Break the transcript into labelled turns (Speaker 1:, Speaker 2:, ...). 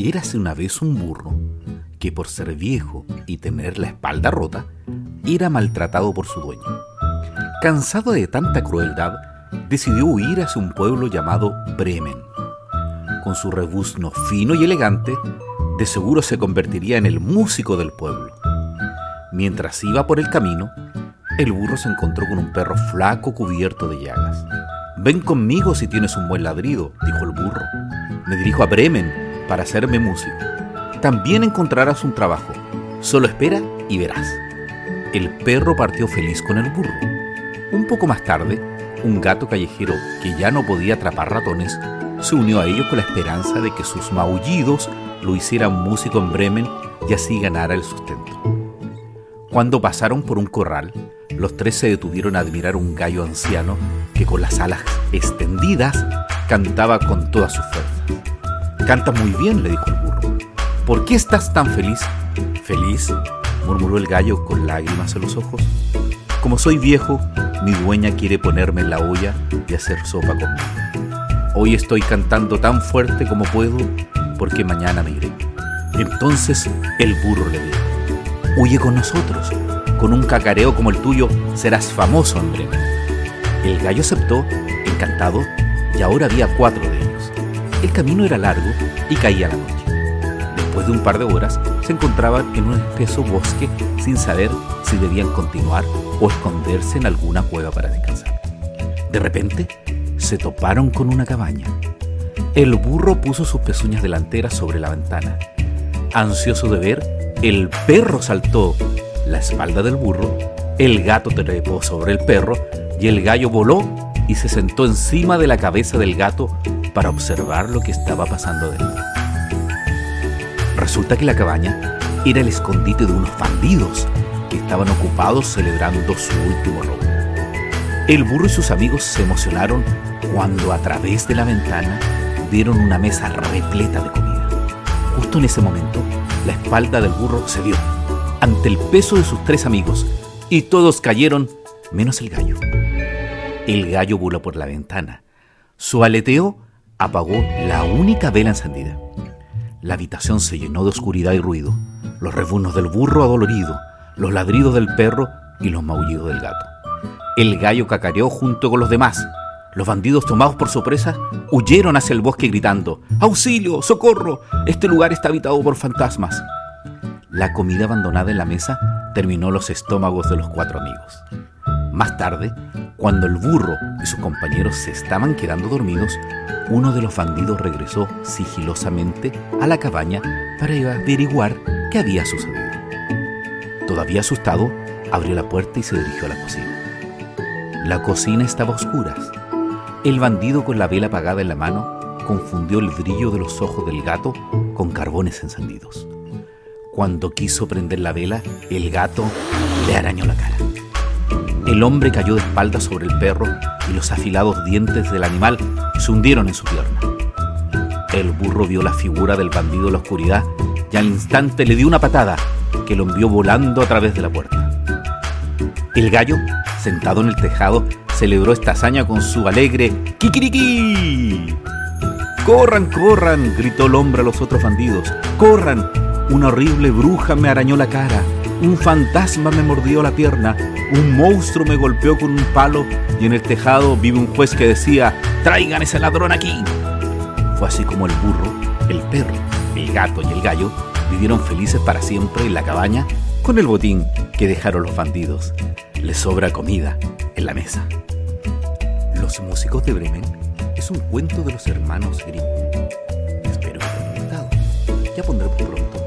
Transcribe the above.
Speaker 1: Érase una vez un burro que por ser viejo y tener la espalda rota, era maltratado por su dueño. Cansado de tanta crueldad, decidió huir hacia un pueblo llamado Bremen. Con su rebuzno fino y elegante, de seguro se convertiría en el músico del pueblo. Mientras iba por el camino, el burro se encontró con un perro flaco cubierto de llagas. Ven conmigo si tienes un buen ladrido, dijo el burro. Me dirijo a Bremen para hacerme músico. También encontrarás un trabajo. Solo espera y verás. El perro partió feliz con el burro. Un poco más tarde, un gato callejero que ya no podía atrapar ratones se unió a ellos con la esperanza de que sus maullidos lo hicieran músico en Bremen y así ganara el sustento. Cuando pasaron por un corral, los tres se detuvieron a admirar un gallo anciano que con las alas extendidas cantaba con todas sus fuerzas. Canta muy bien, le dijo el burro. ¿Por qué estás tan feliz? Feliz, murmuró el gallo con lágrimas en los ojos. Como soy viejo, mi dueña quiere ponerme en la olla y hacer sopa conmigo. Hoy estoy cantando tan fuerte como puedo porque mañana me iré. Entonces el burro le dijo, huye con nosotros, con un cacareo como el tuyo serás famoso en breve. El gallo aceptó, encantado, y ahora había cuatro de. El camino era largo y caía la noche. Después de un par de horas, se encontraban en un espeso bosque sin saber si debían continuar o esconderse en alguna cueva para descansar. De repente, se toparon con una cabaña. El burro puso sus pezuñas delanteras sobre la ventana. Ansioso de ver, el perro saltó la espalda del burro, el gato trepó sobre el perro y el gallo voló y se sentó encima de la cabeza del gato para observar lo que estaba pasando dentro. Resulta que la cabaña era el escondite de unos bandidos que estaban ocupados celebrando su último robo. El burro y sus amigos se emocionaron cuando a través de la ventana vieron una mesa repleta de comida. Justo en ese momento, la espalda del burro se dio ante el peso de sus tres amigos y todos cayeron menos el gallo. El gallo voló por la ventana. Su aleteo apagó la única vela encendida. La habitación se llenó de oscuridad y ruido, los rebuznos del burro adolorido, los ladridos del perro y los maullidos del gato. El gallo cacareó junto con los demás. Los bandidos tomados por sorpresa huyeron hacia el bosque gritando, ¡Auxilio! ¡Socorro! Este lugar está habitado por fantasmas. La comida abandonada en la mesa terminó los estómagos de los cuatro amigos. Más tarde, cuando el burro y sus compañeros se estaban quedando dormidos, uno de los bandidos regresó sigilosamente a la cabaña para averiguar qué había sucedido. Todavía asustado, abrió la puerta y se dirigió a la cocina. La cocina estaba a oscuras. El bandido con la vela apagada en la mano confundió el brillo de los ojos del gato con carbones encendidos. Cuando quiso prender la vela, el gato le arañó la cara. El hombre cayó de espaldas sobre el perro y los afilados dientes del animal se hundieron en su pierna. El burro vio la figura del bandido en la oscuridad y al instante le dio una patada que lo envió volando a través de la puerta. El gallo, sentado en el tejado, celebró esta hazaña con su alegre ¡Kikiriki! ¡Corran, corran! gritó el hombre a los otros bandidos. ¡Corran! Una horrible bruja me arañó la cara. Un fantasma me mordió la pierna, un monstruo me golpeó con un palo y en el tejado vive un juez que decía, traigan ese ladrón aquí. Fue así como el burro, el perro, el gato y el gallo vivieron felices para siempre en la cabaña con el botín que dejaron los bandidos. Les sobra comida en la mesa. Los músicos de Bremen es un cuento de los hermanos Grimm. Espero que te haya gustado. Ya pondremos pronto